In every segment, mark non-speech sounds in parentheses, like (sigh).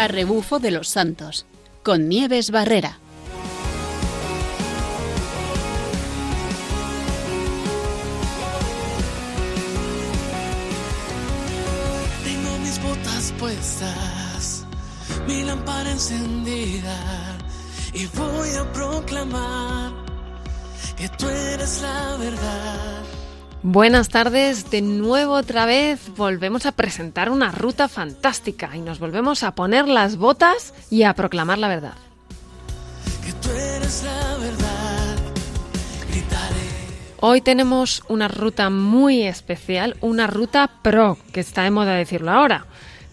a rebufo de los santos, con Nieves Barrera. Tengo mis botas puestas, mi lámpara encendida y voy a proclamar que tú eres la verdad. Buenas tardes, de nuevo otra vez volvemos a presentar una ruta fantástica y nos volvemos a poner las botas y a proclamar la verdad. Hoy tenemos una ruta muy especial, una ruta pro, que está de moda decirlo ahora.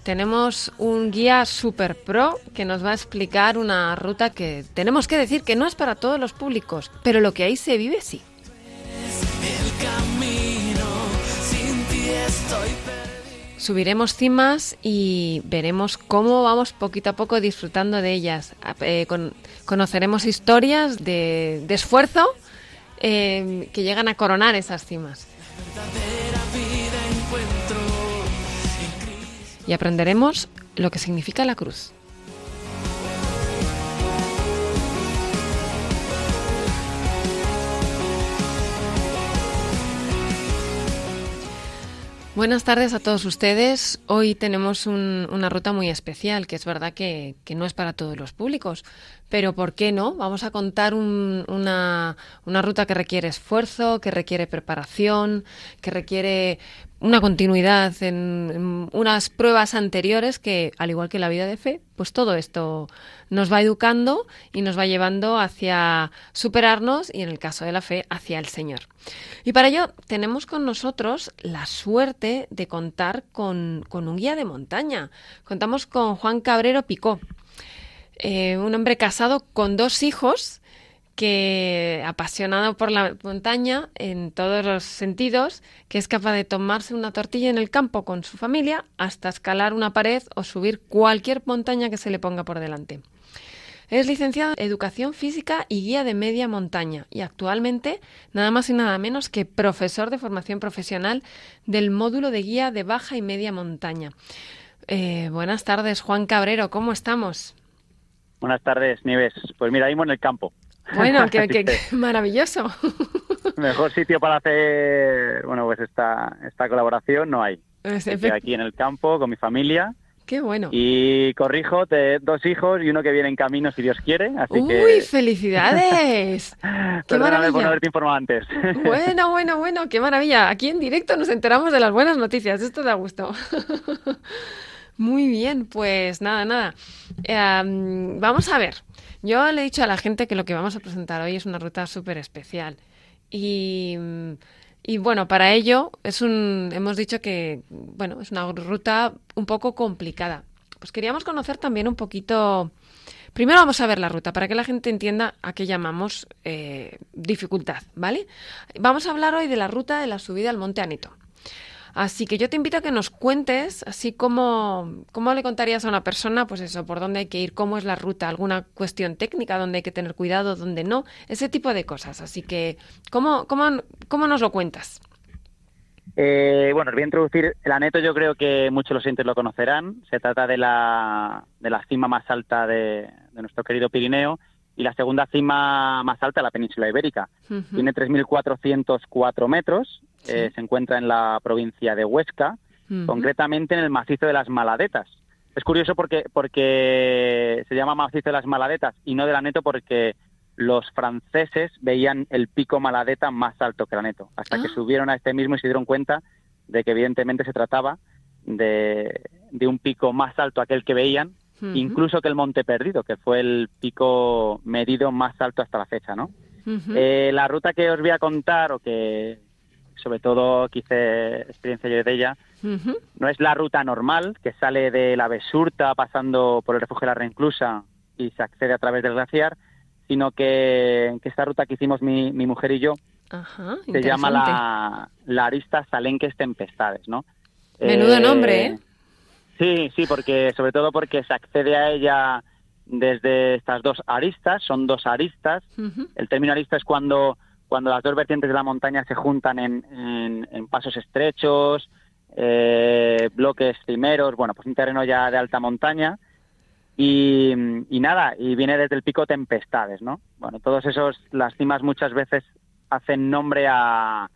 Tenemos un guía super pro que nos va a explicar una ruta que tenemos que decir que no es para todos los públicos, pero lo que ahí se vive sí. Subiremos cimas y veremos cómo vamos poquito a poco disfrutando de ellas. Eh, con- conoceremos historias de, esfuerzo eh, que llegan a coronar esas cimas. Y aprenderemos lo que significa la cruz. Buenas tardes a todos ustedes. Hoy tenemos un- una ruta muy especial, que es verdad que, no es para todos los públicos, pero ¿por qué no? Vamos a contar un- una, una ruta que requiere esfuerzo, que requiere preparación, que requiere una continuidad en, unas pruebas anteriores que, al igual que la vida de fe, pues todo esto nos va educando y nos va llevando hacia superarnos y, en el caso de la fe, hacia el Señor. Y para ello tenemos con nosotros la suerte de contar con, con un guía de montaña. Contamos con Juan Cabrero Picó, eh, un hombre casado con dos hijos que apasionado por la montaña en todos los sentidos, que es capaz de tomarse una tortilla en el campo con su familia hasta escalar una pared o subir cualquier montaña que se le ponga por delante. Es licenciado en Educación Física y guía de media montaña y actualmente nada más y nada menos que profesor de formación profesional del módulo de guía de baja y media montaña. Eh, buenas tardes, Juan Cabrero, ¿cómo estamos? Buenas tardes, Nieves. Pues mira, ahí en el campo. Bueno, (laughs) qué, (laughs) maravilloso. Mejor sitio para hacer, bueno, pues esta, esta colaboración no hay. Es Estoy aquí en el campo con mi familia Qué bueno. y corrijo, te, dos hijos y uno que viene en camino si Dios quiere, así Uy, que felicidades. (laughs) qué perdóname por no maravilla. haberte informado antes. Bueno, bueno, bueno, qué maravilla. Aquí en directo nos enteramos de las buenas noticias. Esto da gusto. Muy bien, pues nada, nada. Em, vamos a ver. Yo le he dicho a la gente que lo que vamos a presentar hoy es una ruta súper especial. Y, y bueno, para ello es un, hemos dicho que bueno, es una ruta un poco complicada. Pues queríamos conocer también un poquito. Primero vamos a ver la ruta para que la gente entienda a qué llamamos eh, dificultad, ¿vale? Vamos a hablar hoy de la ruta de la subida al Monte Aneto. Así que yo te invito a que nos cuentes, así como cómo le contarías a una persona, pues eso, por dónde hay que ir, cómo es la ruta, alguna cuestión técnica, dónde hay que tener cuidado, dónde no, ese tipo de cosas. Así que, ¿cómo, cómo, cómo nos lo cuentas? Eh, bueno, os voy a introducir el aneto, yo creo que muchos de los oyentes lo conocerán. Se trata de la, de la cima más alta de, de nuestro querido Pirineo y la segunda cima más alta de la península ibérica. Tiene 3.404 metros, Sí. eh, se encuentra en la provincia de Huesca, concretamente en el macizo de las Maladetas. Es curioso porque, porque se llama macizo de las Maladetas y no del Aneto porque los franceses veían el pico Maladeta más alto que el Aneto, hasta que Ah. subieron a este mismo y se dieron cuenta de que evidentemente se trataba de, de un pico más alto aquel que veían, incluso que el Monte Perdido, que fue el pico medido más alto hasta la fecha, ¿no? Eh, la ruta que os voy a contar, o que sobre todo que hice experiencia yo de ella, no es la ruta normal, que sale de la Besurta pasando por el refugio de la Reinclusa y se accede a través del glaciar, sino que, que esta ruta que hicimos mi, mi mujer y yo Ajá, se llama la, la Arista Salenques Tempestades, ¿no? Menudo Eh, nombre, ¿eh? Sí, sí, porque sobre todo porque se accede a ella desde estas dos aristas, son dos aristas. El término arista es cuando, cuando las dos vertientes de la montaña se juntan en, en- en pasos estrechos, eh, bloques cimeros, bueno, pues un terreno ya de alta montaña. Y, y nada, y viene desde el pico Tempestades, ¿no? Bueno, todos esos, las cimas muchas veces hacen nombre a,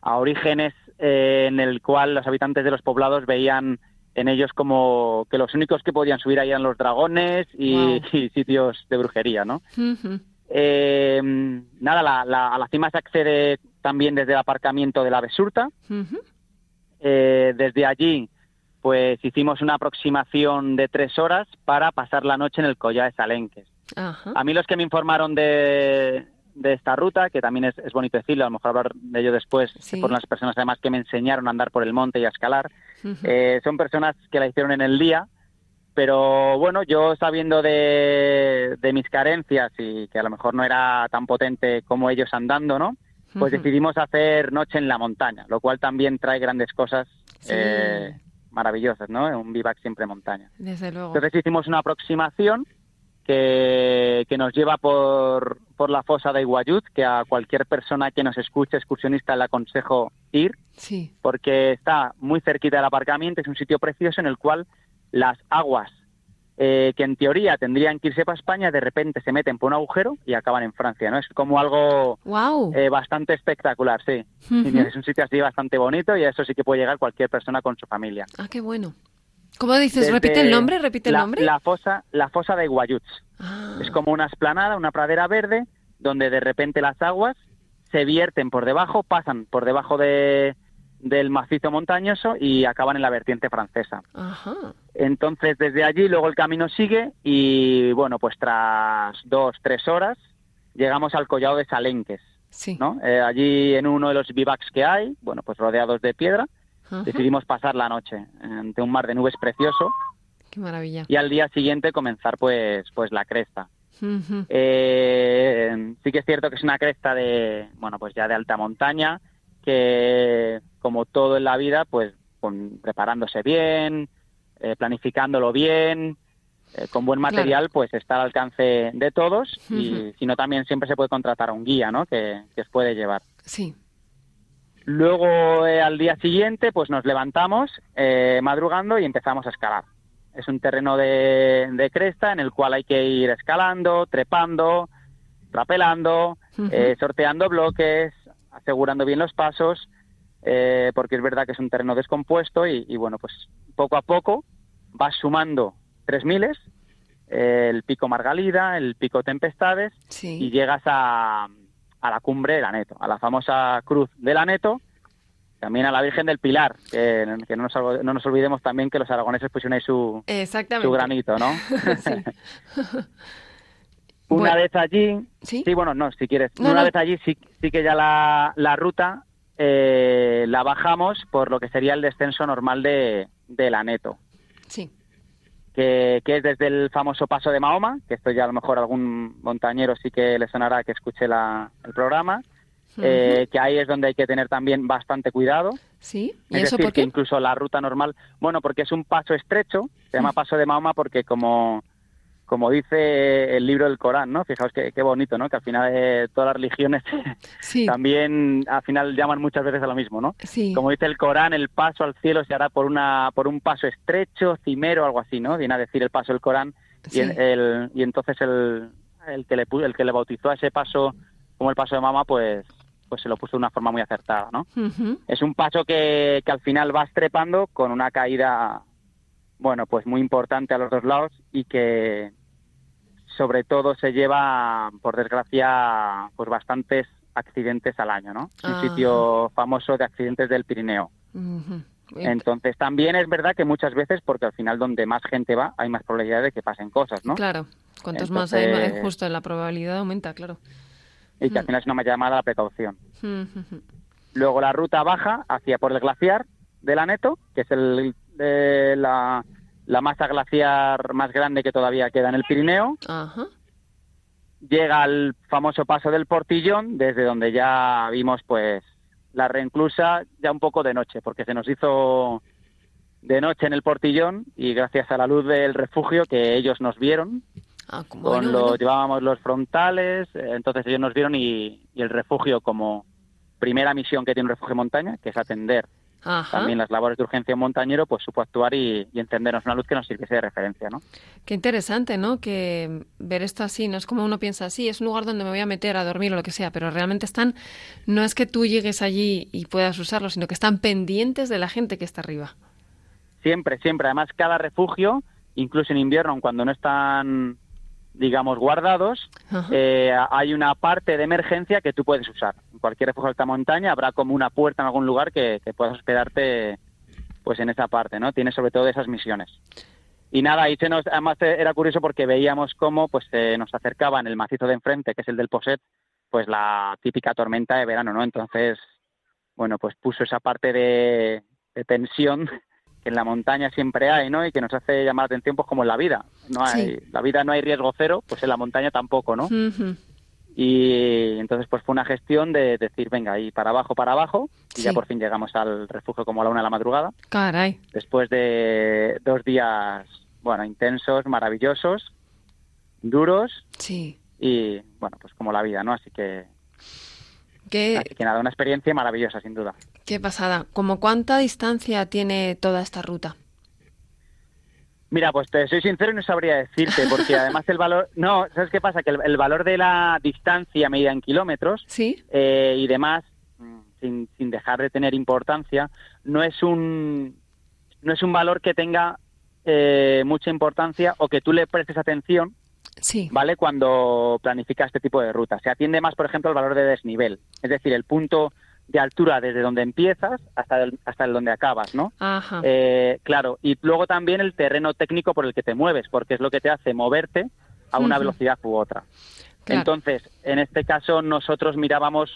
a orígenes eh, en el cual los habitantes de los poblados veían en ellos como que los únicos que podían subir ahí eran los dragones y, (laughs) sitios de brujería, ¿no? Ujú. Eh, nada, la, la- a la cima se accede también desde el aparcamiento de la Besurta. Eh, desde allí, pues hicimos una aproximación de tres horas para pasar la noche en el Collado de Salenques. A mí los que me informaron de, de esta ruta, que también es, es bonito decirlo, a lo mejor hablar de ello después, Sí. fueron las personas además que me enseñaron a andar por el monte y a escalar, eh, son personas que la hicieron en el día, pero bueno, yo sabiendo de, de mis carencias y que a lo mejor no era tan potente como ellos andando, ¿no? Pues decidimos hacer noche en la montaña, lo cual también trae grandes cosas Sí. eh, maravillosas, ¿no? Un vivac siempre montaña. Desde luego. Entonces hicimos una aproximación que, que nos lleva por, por la fosa de Iguayut, que a cualquier persona que nos escuche, excursionista, le aconsejo ir, Sí. porque está muy cerquita del aparcamiento, es un sitio precioso en el cual las aguas eh, que en teoría tendrían que irse para España, de repente se meten por un agujero y acaban en Francia, ¿no? Es como algo Wow. eh, bastante espectacular, sí. Es un sitio así bastante bonito y a eso sí que puede llegar cualquier persona con su familia. Ah, qué bueno. ¿Cómo dices? Desde ¿Repite el nombre? ¿Repite el la, nombre? La fosa, la fosa de Iguayuts. Ah. Es como una esplanada, una pradera verde, donde de repente las aguas se vierten por debajo, pasan por debajo de, del macizo montañoso y acaban en la vertiente francesa. Ajá. Entonces, desde allí luego el camino sigue y, bueno, pues tras dos, tres horas llegamos al collado de Salenques, Sí. ¿no? Eh, allí en uno de los bivacs que hay, bueno, pues rodeados de piedra, decidimos pasar la noche ante un mar de nubes precioso Qué maravilla. y al día siguiente comenzar pues pues la cresta. Eh, sí que es cierto que es una cresta de bueno pues ya de alta montaña que como todo en la vida pues con- preparándose bien, eh, planificándolo bien, eh, con buen Claro. material pues está al alcance de todos y si no también siempre se puede contratar a un guía, ¿no? Que, que os puede llevar. Sí. Luego, eh, al día siguiente, pues nos levantamos eh, madrugando y empezamos a escalar. Es un terreno de, de cresta en el cual hay que ir escalando, trepando, rapelando, Ujú. eh, sorteando bloques, asegurando bien los pasos, eh, porque es verdad que es un terreno descompuesto y, y, bueno, pues poco a poco vas sumando tres miles, eh, el pico Margalida, el pico Tempestades, y llegas a, a la cumbre del Aneto, a la famosa cruz del Aneto, también a la Virgen del Pilar, que, que no, nos, no nos olvidemos también que los aragoneses pusieron ahí su, su granito, ¿no? (laughs) (laughs) Una Bueno. vez allí, ¿Sí? bueno, no, si quieres, No, una no. vez allí sí, sí que ya la, la ruta eh, la bajamos por lo que sería el descenso normal de, del Aneto. Sí. que, que es desde el famoso paso de Mahoma, que esto ya a lo mejor algún montañero sí que le sonará que escuche la- el programa, eh, que ahí es donde hay que tener también bastante cuidado. Sí. ¿Y Es eso decir, por que incluso la ruta normal, bueno, porque es un paso estrecho, se llama paso de Mahoma porque como, como dice el libro del Corán, ¿no? Fijaos qué, qué bonito, ¿no? Que al final eh, todas las religiones (laughs) Sí. también al final llaman muchas veces a lo mismo, ¿no? Sí. Como dice el Corán, el paso al cielo se hará por una por un paso estrecho, cimero, algo así, ¿no? Viene a decir el paso del Corán Sí. y, el, el- y entonces el, el que le el que le bautizó a ese paso como el paso de Mama, pues pues se lo puso de una forma muy acertada, ¿no? Es un paso que, que al final vas trepando con una caída, bueno, pues muy importante a los dos lados y que sobre todo se lleva, por desgracia, pues bastantes accidentes al año, ¿no? Un Ah. sitio famoso de accidentes del Pirineo. Entonces también es verdad que muchas veces, porque al final donde más gente va, hay más probabilidad de que pasen cosas, ¿no? Claro. Cuantos más hay, justo la probabilidad aumenta, claro. Y que al final es una llamada a la precaución. Luego la ruta baja hacia por el glaciar del Aneto, que es el, eh, la, la masa glaciar más grande que todavía queda en el Pirineo. Ajá. Llega al famoso paso del Portillón, desde donde ya vimos pues la reinclusa ya un poco de noche, porque se nos hizo de noche en el Portillón y gracias a la luz del refugio que ellos nos vieron, Ah, con bueno, los bueno. llevábamos los frontales, eh, entonces ellos nos vieron y, y el refugio como primera misión que tiene un refugio de montaña, que es atender Ajá. también las labores de urgencia en montañero, pues supo actuar y, y encendernos una luz que nos sirviese de referencia, ¿no? Qué interesante, ¿no? Que ver esto así, no es como uno piensa así, es un lugar donde me voy a meter a dormir o lo que sea, pero realmente están, no es que tú llegues allí y puedas usarlo, sino que están pendientes de la gente que está arriba. Siempre, siempre. Además, cada refugio, incluso en invierno, cuando no están, digamos, guardados, eh, hay una parte de emergencia que tú puedes usar. En cualquier refugio de alta montaña habrá como una puerta en algún lugar que, que puedas hospedarte pues en esa parte, ¿no? Tiene sobre todo esas misiones. Y nada, ahí se nos, además eh, era curioso porque veíamos cómo pues se nos acercaba en el macizo de enfrente, que es el del Poset, pues la típica tormenta de verano, ¿no? Entonces, bueno, pues puso esa parte de, de tensión que en la montaña siempre hay, ¿no? Y que nos hace llamar la atención, pues como en la vida. No hay, Sí. La vida no hay riesgo cero, pues en la montaña tampoco, ¿no? Ujú. Y entonces pues fue una gestión de decir, venga, ahí para abajo, para abajo, y ya por fin llegamos al refugio como a la una de la madrugada, Caray. después de dos días, bueno, intensos, maravillosos, duros, Sí. y bueno, pues como la vida, ¿no? Así que, Qué, así que nada, una experiencia maravillosa, sin duda. Qué pasada. ¿Cómo cuánta distancia tiene toda esta ruta? Mira, pues te soy sincero y no sabría decirte, porque (laughs) además el valor, no, ¿sabes qué pasa? Que el, el valor de la distancia medida en kilómetros ¿Sí? eh, y demás, sin, sin dejar de tener importancia, no es un, no es un valor que tenga eh, mucha importancia o que tú le prestes atención, Sí. ¿vale? Cuando planificas este tipo de rutas. Se atiende más, por ejemplo, al valor de desnivel, es decir, el punto de altura desde donde empiezas hasta el, hasta el donde acabas, ¿no? Ajá. Eh, claro, y luego también el terreno técnico por el que te mueves, porque es lo que te hace moverte a una velocidad u otra. Claro. Entonces, en este caso nosotros mirábamos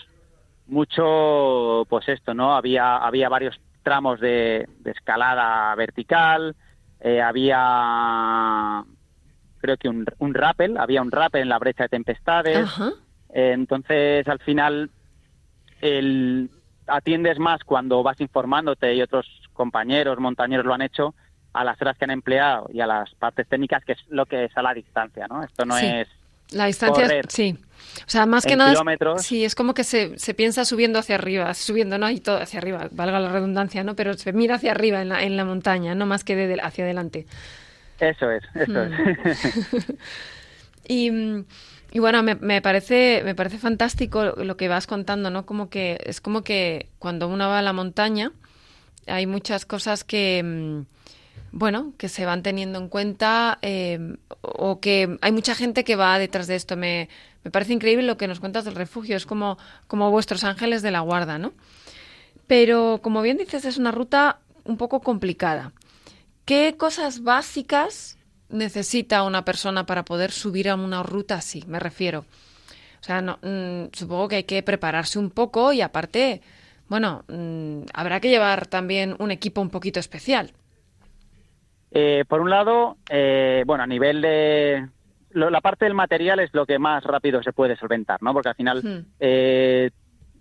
mucho, pues esto, ¿no? Había, había varios tramos de, de escalada vertical, eh, había, creo que un, un rappel, había un rappel en la brecha de tempestades. Ajá. Eh, entonces, al final, el, atiendes más cuando vas informándote y otros compañeros, montañeros lo han hecho, a las horas que han empleado y a las partes técnicas, que es lo que es a la distancia, ¿no? Esto no Sí. es... La distancia, correr sí. O sea, más que nada, kilómetros. sí, es como que se, se piensa subiendo hacia arriba, subiendo, ¿no? Y todo hacia arriba, valga la redundancia, ¿no? Pero se mira hacia arriba en la, en la montaña, no más que de, de- hacia adelante. Eso es, eso Mm. es. (laughs) (laughs) Y, mm, y bueno, me, me parece, me parece fantástico lo, que vas contando, ¿no? Como que es como que cuando uno va a la montaña hay muchas cosas que, mm, bueno, que se van teniendo en cuenta eh, o que hay mucha gente que va detrás de esto. Me, me parece increíble lo que nos cuentas del refugio, es como, como vuestros ángeles de la guarda, ¿no? Pero como bien dices, es una ruta un poco complicada. ¿Qué cosas básicas necesita una persona para poder subir a una ruta así? Me refiero. O sea, no, mm, supongo que hay que prepararse un poco y aparte, bueno, mm, habrá que llevar también un equipo un poquito especial. Eh, por un lado, eh, bueno, a nivel de... lo- la parte del material es lo que más rápido se puede solventar, ¿no? Porque al final Hmm. eh,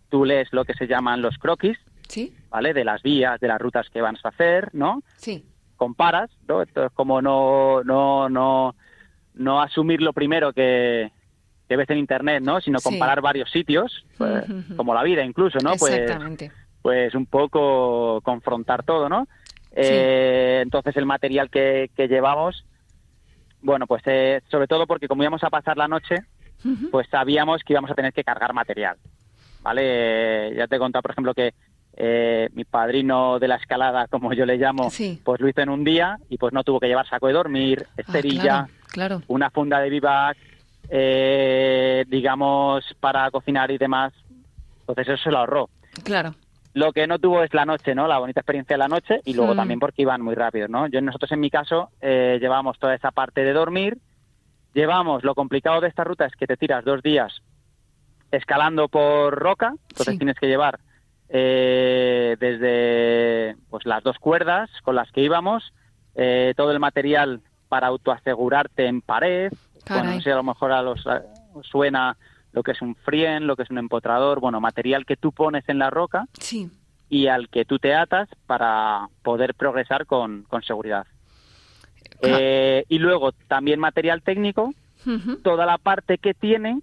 tú lees lo que se llaman los croquis, ¿Sí? ¿vale? De las vías, de las rutas que vas a hacer, ¿no? Sí. Comparas, ¿no? Entonces, como no, no, no, no asumir lo primero que, que ves en internet, ¿no? Sino Sí. comparar varios sitios, pues, como la vida incluso, ¿no? Pues, Exactamente. pues un poco confrontar todo, ¿no? Eh, entonces el material que, que llevamos, bueno, pues eh, sobre todo porque como íbamos a pasar la noche, pues sabíamos que íbamos a tener que cargar material, ¿vale? Eh, ya te he contado, por ejemplo, que eh, mi padrino de la escalada, (laughs) como yo le llamo, Sí. pues lo hizo en un día y pues no tuvo que llevar saco de dormir, Ah, esterilla, claro, claro. una funda de vivac, eh, digamos, para cocinar y demás. Entonces eso se lo ahorró. Claro. Lo que no tuvo es la noche, ¿no? La bonita experiencia de la noche y luego Mm. también porque iban muy rápido, ¿no? Yo nosotros en mi caso eh, llevamos toda esa parte de dormir, llevamos lo complicado de esta ruta es que te tiras dos días escalando por roca, entonces Sí. tienes que llevar eh, desde pues las dos cuerdas con las que íbamos, eh, todo el material para autoasegurarte en pared, bueno, no sé, a lo mejor a los a- suena lo que es un frien, lo que es un empotrador, bueno, material que tú pones en la roca Sí. y al que tú te atas para poder progresar con, con seguridad. Eh, y luego también material técnico, toda la parte que tiene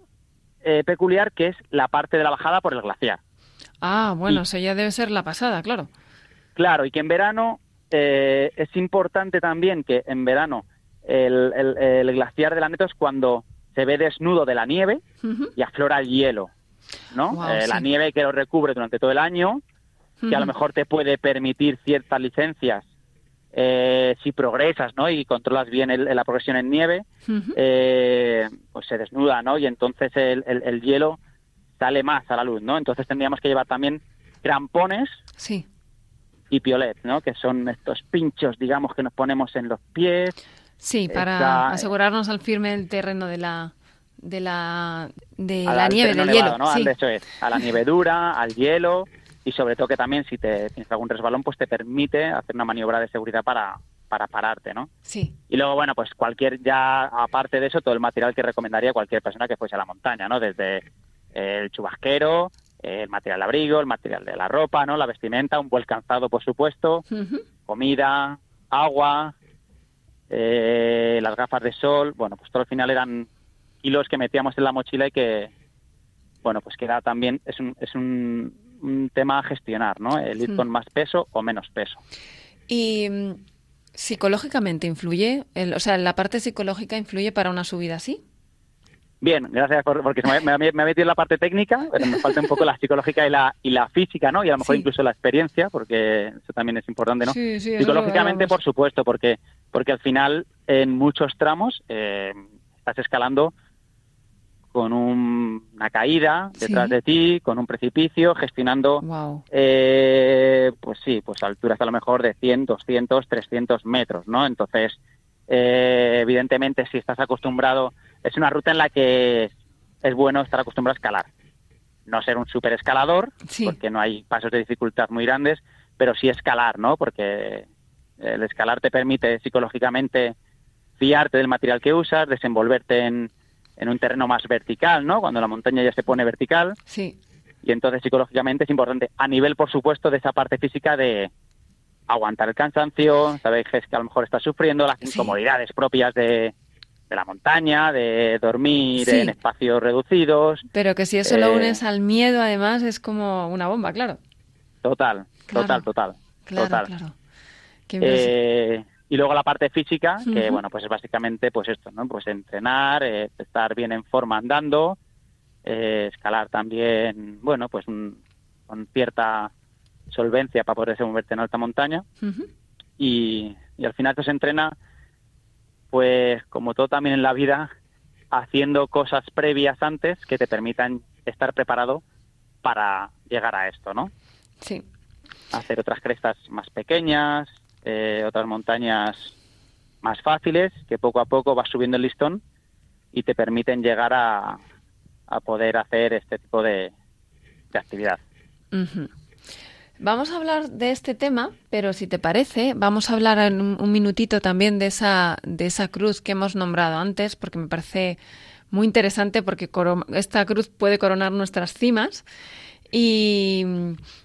eh, peculiar, que es la parte de la bajada por el glaciar. Ah, bueno, Y- eso ya debe ser la pasada, claro. Claro, y que en verano eh, es importante también que en verano el, el- el glaciar del Aneto es cuando se ve desnudo de la nieve y aflora el hielo, ¿no? Eh, La nieve que lo recubre durante todo el año, que a lo mejor te puede permitir ciertas licencias eh, si progresas, ¿no? Y controlas bien el- la progresión en nieve, eh, pues se desnuda, ¿no? Y entonces el, el- el hielo sale más a la luz, ¿no? Entonces tendríamos que llevar también crampones Sí. y piolet, ¿no? Que son estos pinchos, digamos, que nos ponemos en los pies. Sí, para Está- asegurarnos al firme el terreno de la de la de la nieve, del nevado, hielo. ¿no? Sí. Al- Eso es, a la nieve dura, (laughs) al hielo y sobre todo que también si te tienes algún resbalón, pues te permite hacer una maniobra de seguridad para, para pararte, ¿no? Sí. Y luego, bueno, pues cualquier, ya aparte de eso, todo el material que recomendaría cualquier persona que fuese a la montaña, ¿no? Desde el chubasquero, el material de abrigo, el material de la ropa, ¿no? La vestimenta, un buen calzado, por supuesto, comida, agua, eh, las gafas de sol, bueno, pues todo al final eran kilos que metíamos en la mochila y que, bueno, pues que era también, es un, es un, un tema a gestionar, ¿no? El ir con más peso o menos peso. Y mm, psicológicamente influye, el- o sea, la parte psicológica influye para una subida así. Bien, gracias por, porque me, me, me ha metido en la parte técnica, pero me falta un poco la psicológica y la, y la física, ¿no? Y a lo mejor Sí. incluso la experiencia, porque eso también es importante, ¿no? Sí, sí, Psicológicamente, por supuesto, porque, porque al final en muchos tramos eh, estás escalando con un- una caída detrás de ti, con un precipicio, gestionando, Wow. eh, pues sí, pues alturas a lo mejor de 100, 200, 300 metros, ¿no? Entonces, eh, evidentemente, si estás acostumbrado, es una ruta en la que es bueno estar acostumbrado a escalar. No ser un super escalador, Sí. porque no hay pasos de dificultad muy grandes, pero sí escalar, ¿no? Porque el escalar te permite psicológicamente fiarte del material que usas, desenvolverte en, en un terreno más vertical, ¿no? Cuando la montaña ya se pone vertical Sí. y entonces psicológicamente es importante a nivel por supuesto de esa parte física de aguantar el cansancio sabéis que a lo mejor estás sufriendo las Sí. incomodidades propias de, de la montaña de dormir Sí. en espacios reducidos Pero que si eso lo Eh, unes al miedo, además, es como una bomba, claro. total Claro. total total Claro, total claro. Qué Eh, y luego la parte física, que bueno, pues es básicamente pues esto, ¿no? Pues entrenar, eh, estar bien en forma andando, escalar también, bueno, pues un- con cierta solvencia para poderse moverte en alta montaña y al final esto se entrena, pues como todo también en la vida, haciendo cosas previas antes que te permitan estar preparado para llegar a esto, ¿no? Sí. hacer otras crestas más pequeñas, eh, otras montañas más fáciles, que poco a poco vas subiendo el listón y te permiten llegar a, a poder hacer este tipo de, de actividad. Vamos a hablar de este tema, pero si te parece, vamos a hablar en un, minutito también de esa, de esa cruz que hemos nombrado antes, porque me parece muy interesante, porque esta cruz puede coronar nuestras cimas. Y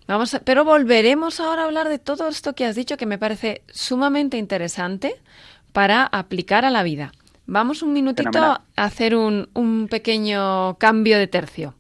vamos a- pero volveremos ahora a hablar de todo esto que has dicho, que me parece sumamente interesante para aplicar a la vida. Vamos un minutito Fenomenal. a hacer un, un pequeño cambio de tercio.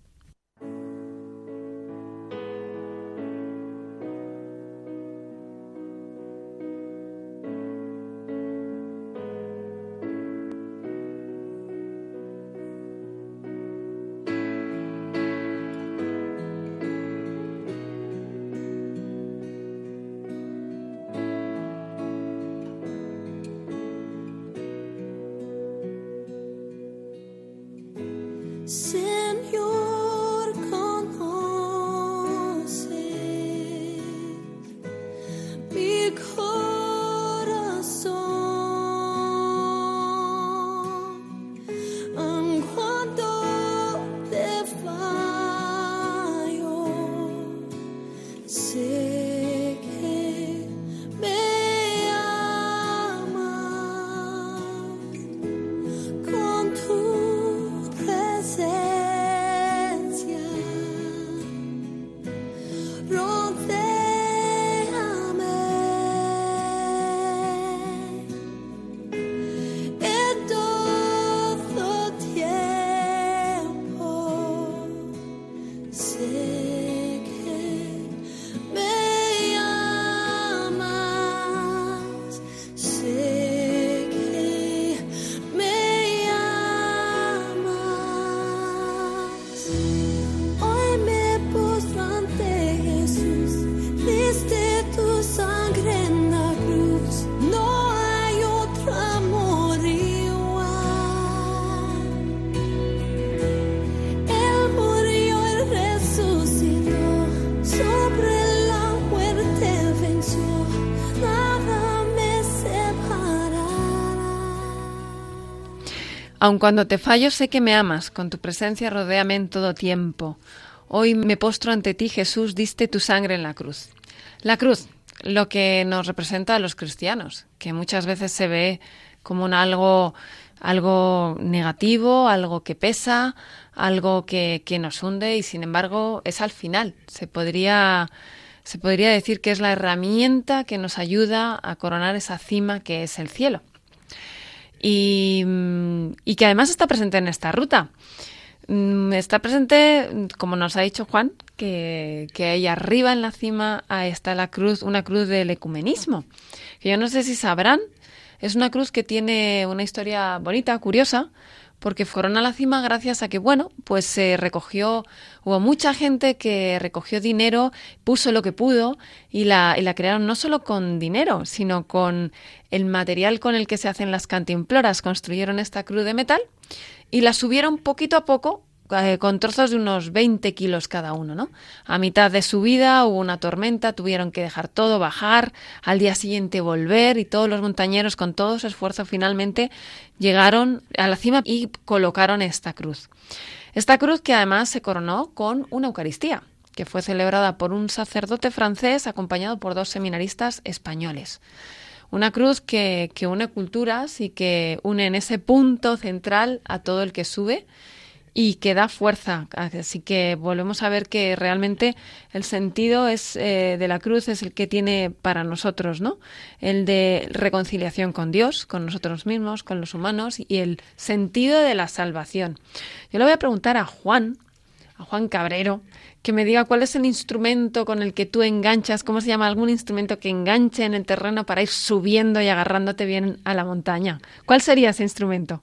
Aun cuando te fallo, sé que me amas, con tu presencia rodéame en todo tiempo. Hoy me postro ante ti, Jesús, diste tu sangre en la cruz. La cruz, lo que nos representa a los cristianos, que muchas veces se ve como un algo, algo negativo, algo que pesa, algo que, que nos hunde y sin embargo es al final. Se podría, se podría decir que es la herramienta que nos ayuda a coronar esa cima que es el cielo y, mm, y que además está presente en esta ruta. Mm, Está presente, como nos ha dicho Juan, que, que ahí arriba en la cima está la cruz, una cruz del ecumenismo. Que yo no sé si sabrán, es una cruz que tiene una historia bonita, curiosa, porque fueron a la cima gracias a que, bueno, pues se recogió, hubo mucha gente que recogió dinero, puso lo que pudo y la, y la crearon no solo con dinero, sino con el material con el que se hacen las cantimploras. Construyeron esta cruz de metal y la subieron poquito a poco eh, con trozos de unos 20 kilos cada uno, ¿no? A mitad de subida hubo una tormenta, tuvieron que dejar todo, bajar, al día siguiente volver y todos los montañeros con todo su esfuerzo finalmente llegaron a la cima y colocaron esta cruz. Esta cruz que además se coronó con una Eucaristía, que fue celebrada por un sacerdote francés acompañado por dos seminaristas españoles. Una cruz que une culturas y que une en ese punto central a todo el que sube y que da fuerza. Así que volvemos a ver que realmente el sentido es eh, de la cruz es el que tiene para nosotros, ¿no? El de reconciliación con Dios, con nosotros mismos, con los humanos y el sentido de la salvación. Yo le voy a preguntar a Juan, a Juan Cabrero, que me diga cuál es el instrumento con el que tú enganchas, cómo se llama algún instrumento que enganche en el terreno para ir subiendo y agarrándote bien a la montaña. ¿Cuál sería ese instrumento?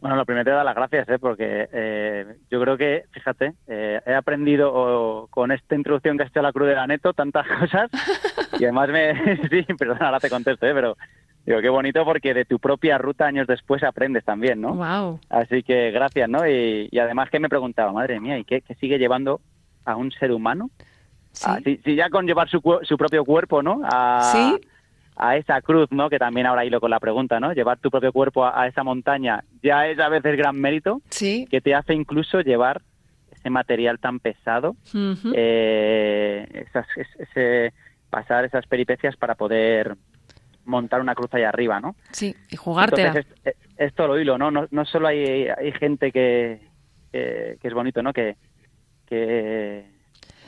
Bueno, lo primero te da las gracias, ¿eh? porque eh, yo creo que, fíjate, eh, he aprendido con esta introducción que has hecho a la Cruz de la Neto tantas (laughs) cosas y además me... (laughs) sí, perdón, ahora te contesto, ¿eh? pero digo, qué bonito porque de tu propia ruta años después aprendes también, ¿no? Wow. Así que gracias, ¿no? Y, y además que me preguntaba, madre mía, ¿y qué, qué sigue llevando a un ser humano? Sí. Ah, si, si ya con llevar su, su propio cuerpo, ¿no? A, Sí. A esa cruz, ¿no? Que también ahora hilo con la pregunta, ¿no? Llevar tu propio cuerpo a, a esa montaña ya es a veces gran mérito Sí. que te hace incluso llevar ese material tan pesado, eh, esas, es- ese, pasar esas peripecias para poder montar una cruz ahí arriba, ¿no? Sí, y jugártela. Entonces, es, es- es todo lo hilo, ¿no? No, no solo hay, hay gente que, que, que es bonito, ¿no? Que, que,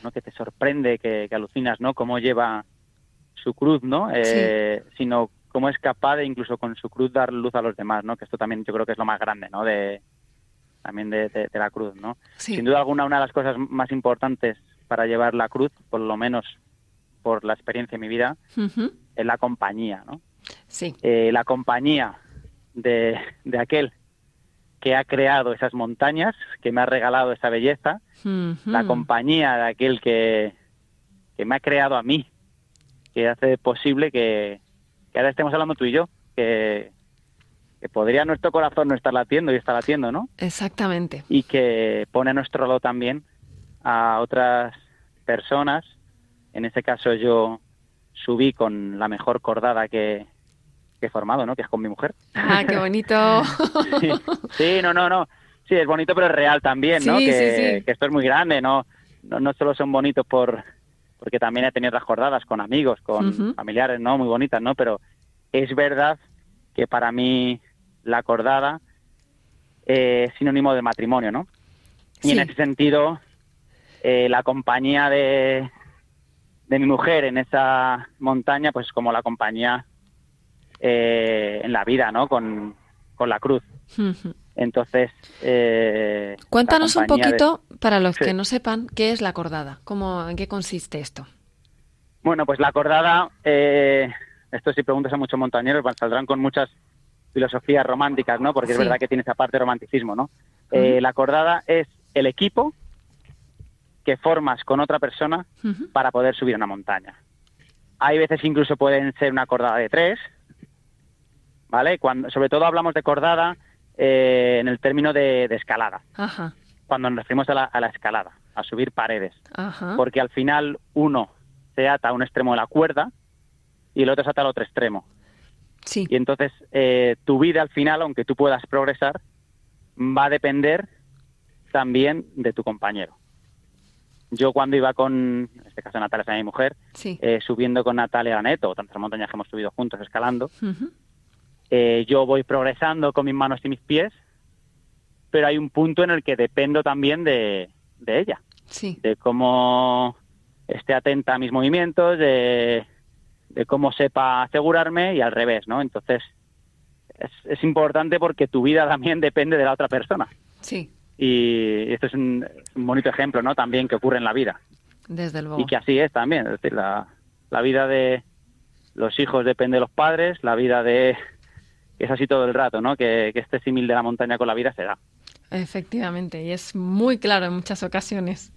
¿no? que te sorprende, que, que alucinas, ¿no? Cómo lleva su cruz, ¿no? Eh, Sino cómo es capaz de incluso con su cruz dar luz a los demás, ¿no? Que esto también yo creo que es lo más grande, ¿no? De, también de, de- de la cruz, ¿no? Sí. Sin duda alguna, una de las cosas más importantes para llevar la cruz, por lo menos por la experiencia en mi vida, es la compañía, ¿no? Sí. eh, la compañía de, de aquel que ha creado esas montañas, que me ha regalado esa belleza, la compañía de aquel que, que me ha creado a mí, que hace posible que, que ahora estemos hablando tú y yo, que, que podría nuestro corazón no estar latiendo y está latiendo, ¿no? Exactamente. Y que pone a nuestro lado también a otras personas. En ese caso yo subí con la mejor cordada que, que he formado, ¿no? Que es con mi mujer. Ah, qué bonito. (laughs) Sí, sí, no, no, no. Sí, es bonito, pero es real también, ¿no? Sí, que, sí. que esto es muy grande, ¿no? No, no solo son bonitos por porque también he tenido otras jordadas con amigos, con familiares, ¿no? Muy bonitas, ¿no? Pero es verdad que para mí la cordada eh, es sinónimo de matrimonio, ¿no? Y en ese sentido, eh, la compañía de, de mi mujer en esa montaña, pues como la compañía eh, en la vida, ¿no? Con, con la cruz. Ujú. Entonces, eh, Cuéntanos un de- poquito, para los Sí. que no sepan, qué es la cordada, cómo, en qué consiste esto. Bueno, pues la cordada, eh, esto si preguntas a muchos montañeros, van, saldrán con muchas filosofías románticas, ¿no? Porque Sí. es verdad que tiene esa parte de romanticismo, ¿no? Eh, la cordada es el equipo que formas con otra persona para poder subir una montaña. Hay veces que incluso pueden ser una cordada de tres, ¿vale? Cuando, sobre todo hablamos de cordada eh, en el término de, de escalada, Ajá, cuando nos referimos a la, a la escalada, a subir paredes. ajá. porque al final uno se ata a un extremo de la cuerda y el otro se ata al otro extremo. Sí. Y entonces eh, tu vida al final, aunque tú puedas progresar, va a depender también de tu compañero. Yo cuando iba con, en este caso Natalia es mi mujer, Sí. eh, subiendo con Natalia Neto, tantas montañas que hemos subido juntos escalando. Eh, yo voy progresando con mis manos y mis pies, pero hay un punto en el que dependo también de, de ella, Sí. de cómo esté atenta a mis movimientos, de, de cómo sepa asegurarme y al revés, ¿no? Entonces, es, es importante porque tu vida también depende de la otra persona. Sí. Y esto es un, un bonito ejemplo, ¿no? También que ocurre en la vida. Desde luego. Y que así es también. Es decir, la, la vida de los hijos depende de los padres, la vida de... Es así todo el rato, ¿no? Que, que este símil de la montaña con la vida se da. Efectivamente, y es muy claro en muchas ocasiones.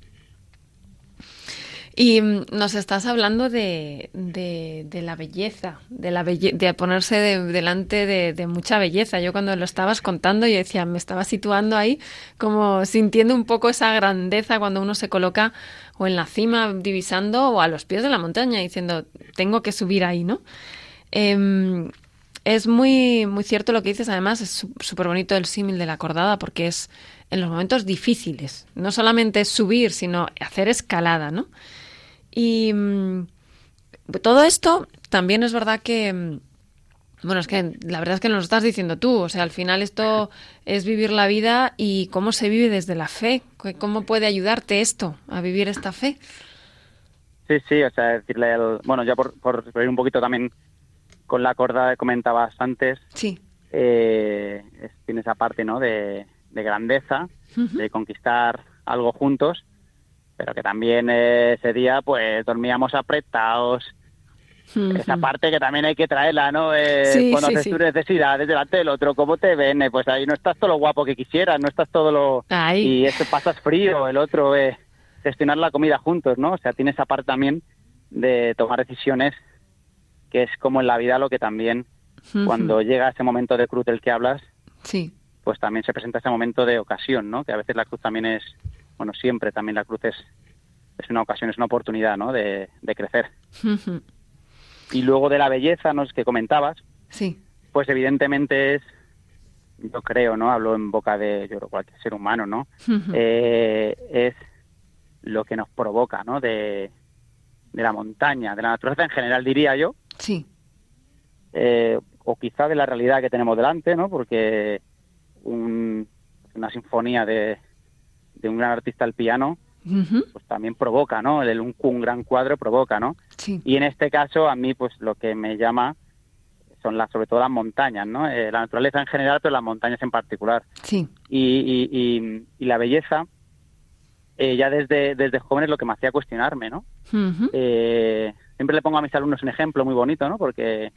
Y mm, nos estás hablando de, de, la belleza, de, la belle- de ponerse de- delante de, de mucha belleza. Yo cuando lo estabas contando, yo decía, me estaba situando ahí como sintiendo un poco esa grandeza cuando uno se coloca o en la cima divisando o a los pies de la montaña diciendo, tengo que subir ahí, ¿no? Em, es muy, muy cierto lo que dices, además es súper bonito el símil de la cordada porque es en los momentos difíciles, no solamente subir, sino hacer escalada, ¿no? Y mm, todo esto también es verdad que, mm, bueno, es que la verdad es que nos lo estás diciendo tú, o sea, al final esto es vivir la vida y cómo se vive desde la fe, ¿Qué- cómo puede ayudarte esto a vivir esta fe. Sí, sí, o sea, decirle. Bueno, ya por, por un poquito también con la corda que comentabas antes, Sí, eh, es- tiene esa parte, ¿no? De, de grandeza, de conquistar algo juntos, pero que también eh, ese día, pues, dormíamos apretados, esa parte que también hay que traerla, ¿no? Eh, Sí, cuando sí, haces sí. tus necesidades delante del otro, ¿cómo te ven? Eh, Pues ahí no estás todo lo guapo que quisieras, no estás todo lo... Ahí. Y eso pasas frío, el otro, eh, gestionar la comida juntos, ¿no? O sea, tiene esa parte también de tomar decisiones, que es como en la vida lo que también, cuando llega ese momento de cruz del que hablas, Sí, pues también se presenta ese momento de ocasión, ¿no? Que a veces la cruz también es, bueno, siempre también la cruz es, es una ocasión, es una oportunidad, ¿no? De, de crecer. Y luego de la belleza, ¿no? Es que comentabas, sí, pues evidentemente es, yo creo, ¿no? Hablo en boca de yo creo, cualquier ser humano, ¿no? Eh, es lo que nos provoca, ¿no? De, de la montaña, de la naturaleza en general, diría yo, sí, eh, o quizá de la realidad que tenemos delante, ¿no? Porque un- una sinfonía de, de un gran artista al piano, pues también provoca, ¿no? El, un, un gran cuadro provoca, ¿no? sí, Y en este caso, a mí, pues lo que me llama son las, sobre todo las montañas, ¿no? Eh, la naturaleza en general, pero las montañas en particular. sí, Y, y, y- y la belleza, eh, ya desde, desde joven es lo que me hacía cuestionarme, ¿no? Ujú. Eh, siempre le pongo a mis alumnos un ejemplo muy bonito, ¿no? Porque,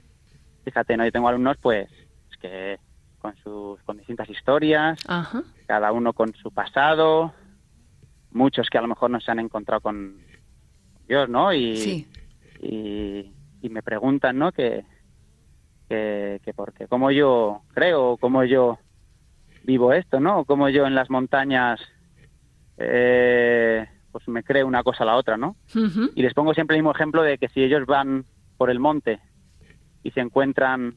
fíjate, ¿no? Yo tengo alumnos, pues, es que con sus con distintas historias, Ajá, cada uno con su pasado, muchos que a lo mejor no se han encontrado con Dios, ¿no? Y, sí, y, y me preguntan, ¿no? Que, que, que porque cómo yo creo, cómo yo vivo esto, ¿no? Cómo yo en las montañas eh, pues me creo una cosa a la otra, ¿no? Y les pongo siempre el mismo ejemplo de que si ellos van por el monte y se encuentran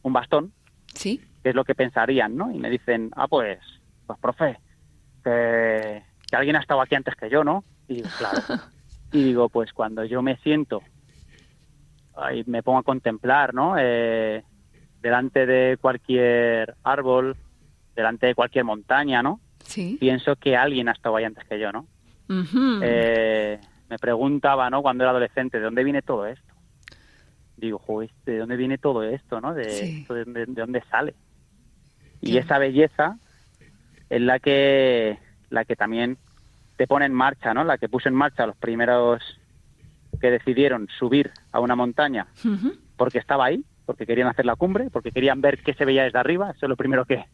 un bastón, sí, ¿qué es lo que pensarían, no? Y me dicen, ah, pues, pues profe, que, que alguien ha estado aquí antes que yo, ¿no? Y digo, claro. (laughs) y digo, pues cuando yo me siento y me pongo a contemplar, ¿no? Eh, delante de cualquier árbol, delante de cualquier montaña, ¿no? sí. Pienso que alguien ha estado ahí antes que yo, ¿no? Eh, me preguntaba, ¿no? Cuando era adolescente, ¿de dónde viene todo esto? Digo, joder, ¿de dónde viene todo esto, no? De, Sí. esto de, de- de dónde sale? Y esa belleza es la que, la que también te pone en marcha, ¿no? La que puso en marcha los primeros que decidieron subir a una montaña porque estaba ahí, porque querían hacer la cumbre, porque querían ver qué se veía desde arriba. Eso es lo primero que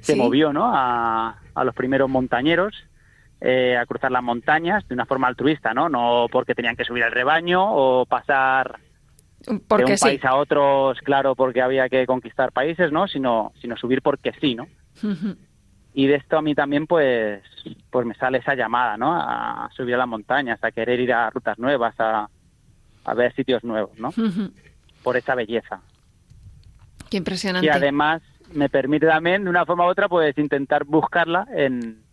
se Sí. movió, ¿no? A, a los primeros montañeros eh, a cruzar las montañas de una forma altruista, ¿no? No porque tenían que subir al rebaño o pasar de un sí. país a otro, claro, porque había que conquistar países, ¿no? Sino, sino subir porque sí, ¿no? Y de esto a mí también, pues, pues me sale esa llamada, ¿no? A subir a las montañas, a querer ir a rutas nuevas, a, a ver sitios nuevos, ¿no? Por esa belleza. Qué impresionante. Y además me permite también, de una forma u otra, pues intentar buscarla en,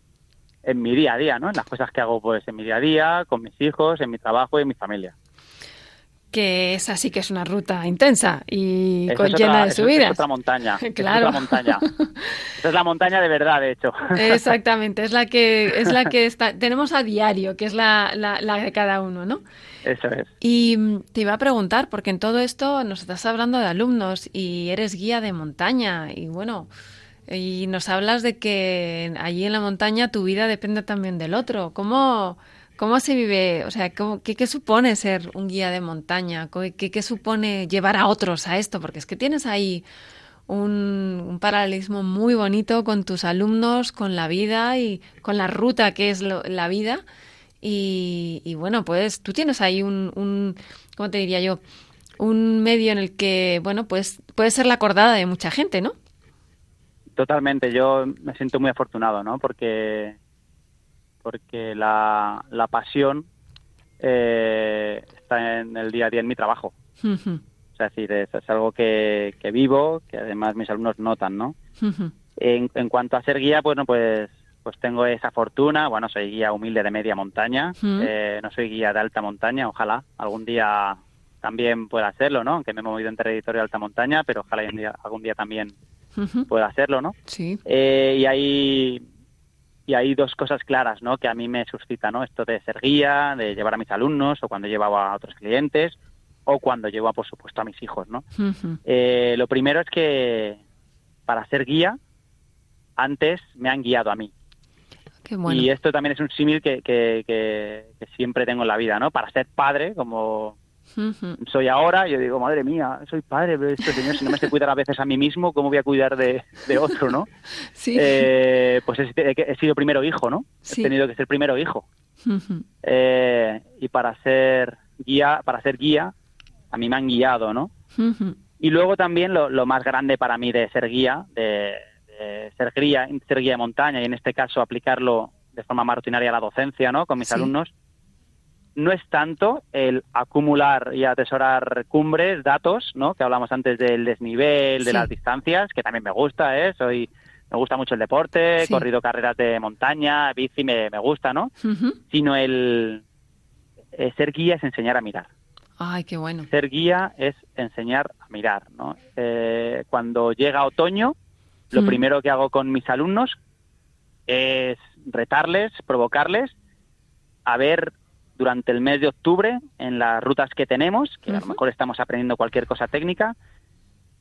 en mi día a día, ¿no? En las cosas que hago pues en mi día a día, con mis hijos, en mi trabajo y en mi familia. Que esa sí que es una ruta intensa y con es otra- llena de esa es subidas. otra montaña. esa es Claro. otra montaña. Esa es la montaña de verdad, de hecho. Exactamente, es la que es la que está, (laughs) tenemos a diario, que es la, la, la de cada uno, ¿no? Eso es. Y mm, te iba a preguntar, porque en todo esto nos estás hablando de alumnos y eres guía de montaña y bueno, y nos hablas de que allí en la montaña tu vida depende también del otro. ¿Cómo, cómo se vive? O sea, ¿cómo- qué, qué supone ser un guía de montaña? ¿Qué, qué supone llevar a otros a esto? Porque es que tienes ahí un, un paralelismo muy bonito con tus alumnos, con la vida y con la ruta que es lo- la vida. Y, bueno, pues tú tienes ahí un, un, ¿cómo te diría yo? Un medio en el que, bueno, pues puede ser la acordada de mucha gente, ¿no? Totalmente, yo me siento muy afortunado, ¿no? Porque, porque la, la pasión eh, está en el día a día en mi trabajo. O sea, es decir, es, es algo que, que vivo, que además mis alumnos notan, ¿no? En, en cuanto a ser guía, bueno, pues, pues tengo esa fortuna. Bueno, soy guía humilde de media montaña, eh, no soy guía de alta montaña. Ojalá algún día también pueda hacerlo, ¿no? Aunque me he movido en territorio de alta montaña, pero ojalá un día- algún día también Pueda hacerlo, ¿no? Sí. Eh, y hay y hay dos cosas claras, ¿no? Que a mí me suscita, ¿no? Esto de ser guía, de llevar a mis alumnos o cuando llevo a otros clientes o cuando llevo, a, por supuesto, a mis hijos, ¿no? Eh, lo primero es que para ser guía antes me han guiado a mí. Qué bueno. Y esto también es un símil que, que, que- que siempre tengo en la vida, ¿no? Para ser padre, como Soy ahora, yo digo, madre mía, soy padre, pero este señor, si no me sé cuidar a veces a mí mismo, ¿cómo voy a cuidar de, de otro, no? (laughs) Sí. Eh, pues he, he sido primero hijo, ¿no? Sí. He tenido que ser primero hijo. Eh, y para ser guía, para ser guía, a mí me han guiado, ¿no? Y luego también lo, lo más grande para mí de ser guía, de, de ser guía, ser guía de montaña y en este caso aplicarlo de forma más rutinaria a la docencia, ¿no? Con mis Sí. alumnos, no es tanto el acumular y atesorar cumbres, datos, ¿no? Que hablamos antes del desnivel, de las distancias, que también me gusta, ¿eh? Soy, me gusta mucho el deporte, he Sí. corrido carreras de montaña, bici, me, me gusta, ¿no? Sino el eh, ser guía es enseñar a mirar. Ay, qué bueno. Ser guía es enseñar a mirar, ¿no? Eh, cuando llega otoño, lo Mm. primero que hago con mis alumnos es retarles, provocarles a ver durante el mes de octubre en las rutas que tenemos, que a lo mejor estamos aprendiendo cualquier cosa técnica,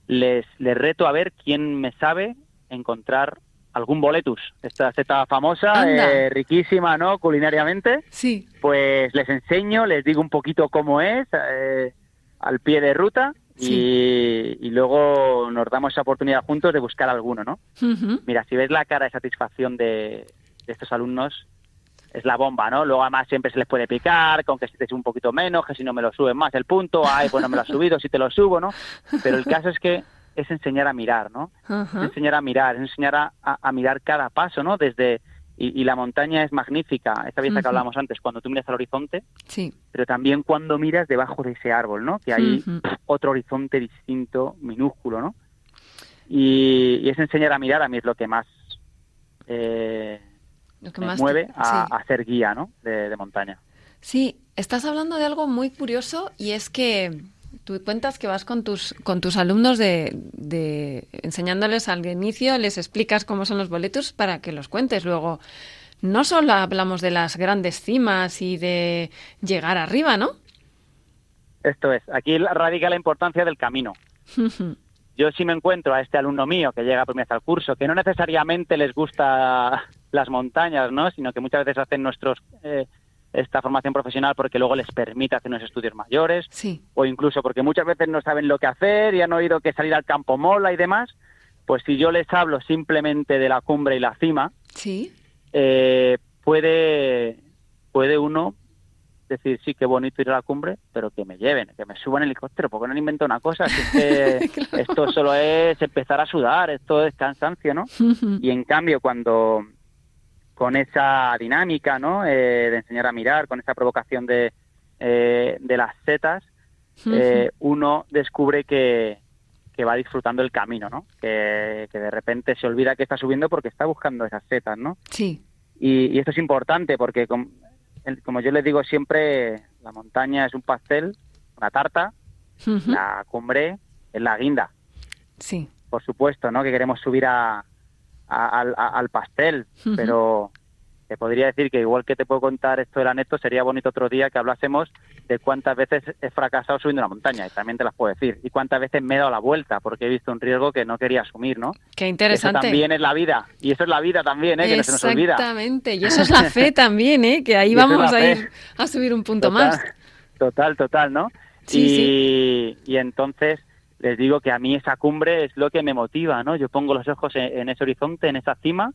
les, les reto a ver quién me sabe encontrar algún boletus. Esta seta famosa, eh, riquísima, ¿no? Culinariamente Sí. pues les enseño, les digo un poquito cómo es eh, al pie de ruta y, y luego nos damos esa oportunidad juntos de buscar alguno, ¿no? Mira, si ves la cara de satisfacción de, de estos alumnos, es la bomba, ¿no? Luego además siempre se les puede picar, con que si te sube un poquito menos, que si no me lo suben más el punto, ay, pues no me lo has subido, si te lo subo, ¿no? Pero el caso es que es enseñar a mirar, ¿no? es enseñar a mirar, es enseñar a, a- a mirar cada paso, ¿no? Desde y, y la montaña es magnífica, esta vista que hablábamos antes, cuando tú miras al horizonte, Sí. pero también cuando miras debajo de ese árbol, ¿no? Que hay otro horizonte distinto, minúsculo, ¿no? Y, y es enseñar a mirar, a mí es lo que más eh, Lo que me más te- mueve a, sí. a ser guía, ¿no? De, de montaña. Sí, estás hablando de algo muy curioso y es que tú cuentas que vas con tus, con tus alumnos de, de enseñándoles al inicio, les explicas cómo son los boletos para que los cuentes luego. No solo hablamos de las grandes cimas y de llegar arriba, ¿no? Esto es, aquí radica la importancia del camino. (laughs) Yo si me encuentro a este alumno mío que llega vez al curso, que no necesariamente les gusta las montañas, ¿no? Sino que muchas veces hacen nuestros eh, esta formación profesional porque luego les permite hacer unos estudios mayores Sí. o incluso porque muchas veces no saben lo que hacer y han oído que salir al campo mola y demás, pues si yo les hablo simplemente de la cumbre y la cima, Sí. eh, puede, puede uno decir, sí, qué bonito ir a la cumbre, pero que me lleven, que me suban en helicóptero, porque no han inventado una cosa, si es que (laughs) esto solo es empezar a sudar, esto es cansancio, ¿no? Y en cambio, cuando con esa dinámica, ¿no? Eh, de enseñar a mirar, con esa provocación de, eh, de las setas, eh, uno descubre que, que va disfrutando el camino, ¿no? Que, que de repente se olvida que está subiendo porque está buscando esas setas, ¿no? Sí. Y, y esto es importante porque, com- el- como yo les digo siempre, la montaña es un pastel, una tarta, la cumbre es la guinda, Sí. por supuesto, ¿no? Que queremos subir a, a- al, al pastel, pero te podría decir que igual que te puedo contar esto del aneto, sería bonito otro día que hablásemos de cuántas veces he fracasado subiendo una montaña, y también te las puedo decir, y cuántas veces me he dado la vuelta porque he visto un riesgo que no quería asumir, ¿no? Qué Eso interesante. también es la vida, y eso es la vida también, ¿eh? Que no se nos olvida. Exactamente. Y eso es la fe (laughs) también, ¿eh? Que ahí eso es vamos la a ir a subir un punto Total, más. Total, total, ¿no? Sí, y, y entonces les digo que a mí esa cumbre es lo que me motiva, ¿no? Yo pongo los ojos en, en ese horizonte, en esa cima,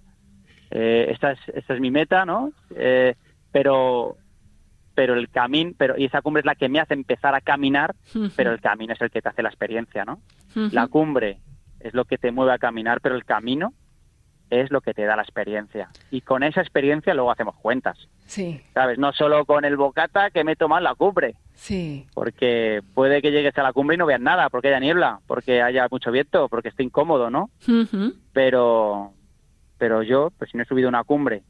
eh, esa, es, esa es mi meta, ¿no? Eh, pero pero el camino, pero y esa cumbre es la que me hace empezar a caminar, pero el camino es el que te hace la experiencia, ¿no? La cumbre es lo que te mueve a caminar, pero el camino es lo que te da la experiencia. Y con esa experiencia luego hacemos cuentas. Sí, ¿sabes? No solo con el bocata que me he tomado en la cumbre, sí. porque puede que llegues a la cumbre y no veas nada, porque haya niebla, porque haya mucho viento, porque esté incómodo, ¿no? Pero, pero yo, pues si no he subido una cumbre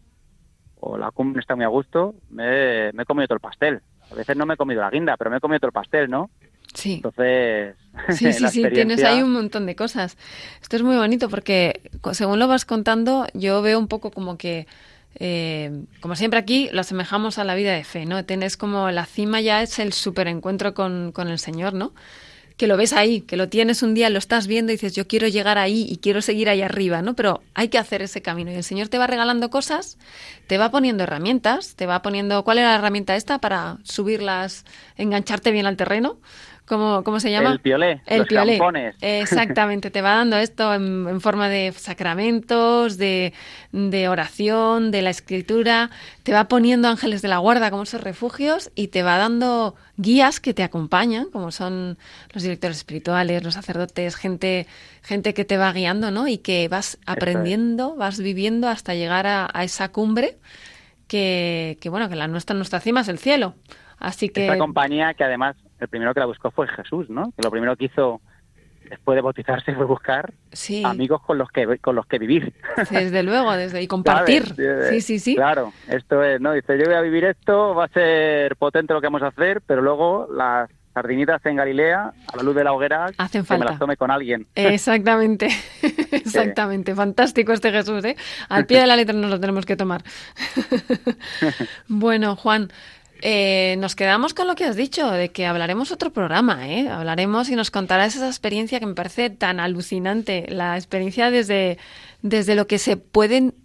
o la cumbre está muy a gusto, me, me he comido todo el pastel. A veces no me he comido la guinda, pero me he comido todo el pastel, ¿no? Sí. Entonces, Sí, (laughs) sí, tienes ahí un montón de cosas. Esto es muy bonito porque según lo vas contando, yo veo un poco como que, eh, como siempre aquí, lo asemejamos a la vida de fe, ¿no? Tienes como la cima ya es el superencuentro con, con el Señor, ¿no? Que lo ves ahí, que lo tienes un día, lo estás viendo y dices, yo quiero llegar ahí y quiero seguir ahí arriba, ¿no? Pero hay que hacer ese camino y el Señor te va regalando cosas, te va poniendo herramientas, te va poniendo, ¿cuál era la herramienta esta para subirlas, engancharte bien al terreno? ¿Cómo, cómo se llama? El piolé, El los piolé. campones. (laughs) Exactamente, te va dando esto en, en forma de sacramentos, de, de oración, de la escritura, te va poniendo ángeles de la guarda como esos refugios y te va dando guías que te acompañan, como son los directores espirituales, los sacerdotes, gente, gente que te va guiando, ¿no? Y que vas aprendiendo, vas viviendo hasta llegar a, a esa cumbre que, que, bueno, que la nuestra, nuestra cima es el cielo. Así que Esta compañía que además el primero que la buscó fue Jesús, ¿no? Que lo primero que hizo después de bautizarse fue buscar sí, amigos con los que con los que vivir. desde (laughs) luego, desde y compartir. ¿Sabes? Sí, sí, sí. Claro, esto es, ¿no? Dice, yo voy a vivir esto, va a ser potente lo que vamos a hacer, pero luego las sardinitas en Galilea, a la luz de la hoguera, Hacen que me falta. las tome con alguien. Exactamente, (laughs) (laughs) exactamente. Fantástico este Jesús, ¿eh? Al pie de la letra nos lo tenemos que tomar. bueno, Juan, eh, nos quedamos con lo que has dicho, de que hablaremos otro programa, ¿eh? Hablaremos y nos contarás esa experiencia que me parece tan alucinante, la experiencia desde, desde lo que se pueden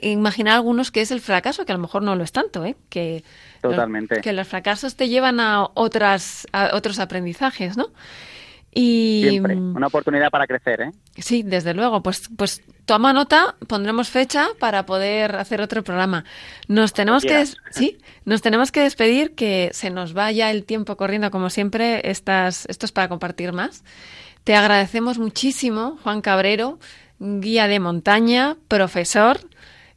imaginar algunos que es el fracaso, que a lo mejor no lo es tanto, ¿eh? Que, Totalmente. que los fracasos te llevan a, otras, a otros aprendizajes, ¿no? Y, Siempre, una oportunidad para crecer, ¿eh? Sí, desde luego. Pues, pues toma nota, pondremos fecha para poder hacer otro programa. Nos tenemos que des- sí, nos tenemos que despedir, que se nos vaya el tiempo corriendo como siempre. Estas, esto es para compartir más. Te agradecemos muchísimo, Juan Cabrero, guía de montaña, profesor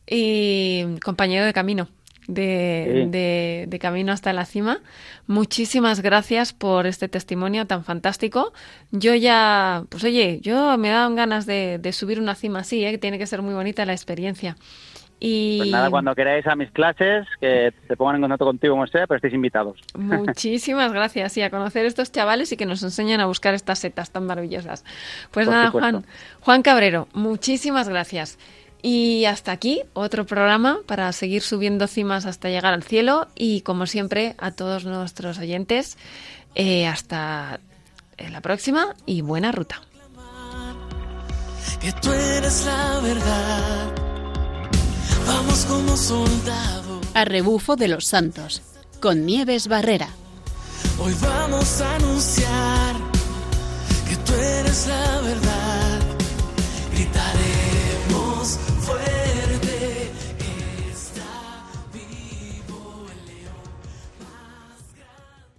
y compañero de camino. De, Sí. de- de camino hasta la cima. Muchísimas gracias por este testimonio tan fantástico. Yo ya, pues oye, yo me dan ganas de, de subir una cima así, ¿eh? que tiene que ser muy bonita la experiencia. Y Pues nada, cuando queráis a mis clases, que se pongan en contacto contigo como sea, pero estáis invitados. muchísimas gracias y a conocer estos chavales y que nos enseñan a buscar estas setas tan maravillosas. Pues Por nada, supuesto. Juan, Juan Cabrero, muchísimas gracias. Y hasta aquí otro programa para seguir subiendo cimas hasta llegar al cielo y como siempre a todos nuestros oyentes eh, hasta la próxima y buena ruta. que tú eres la verdad. Vamos como soldados, A rebufo de los santos, con Nieves Barrera. hoy vamos a anunciar que tú eres la verdad.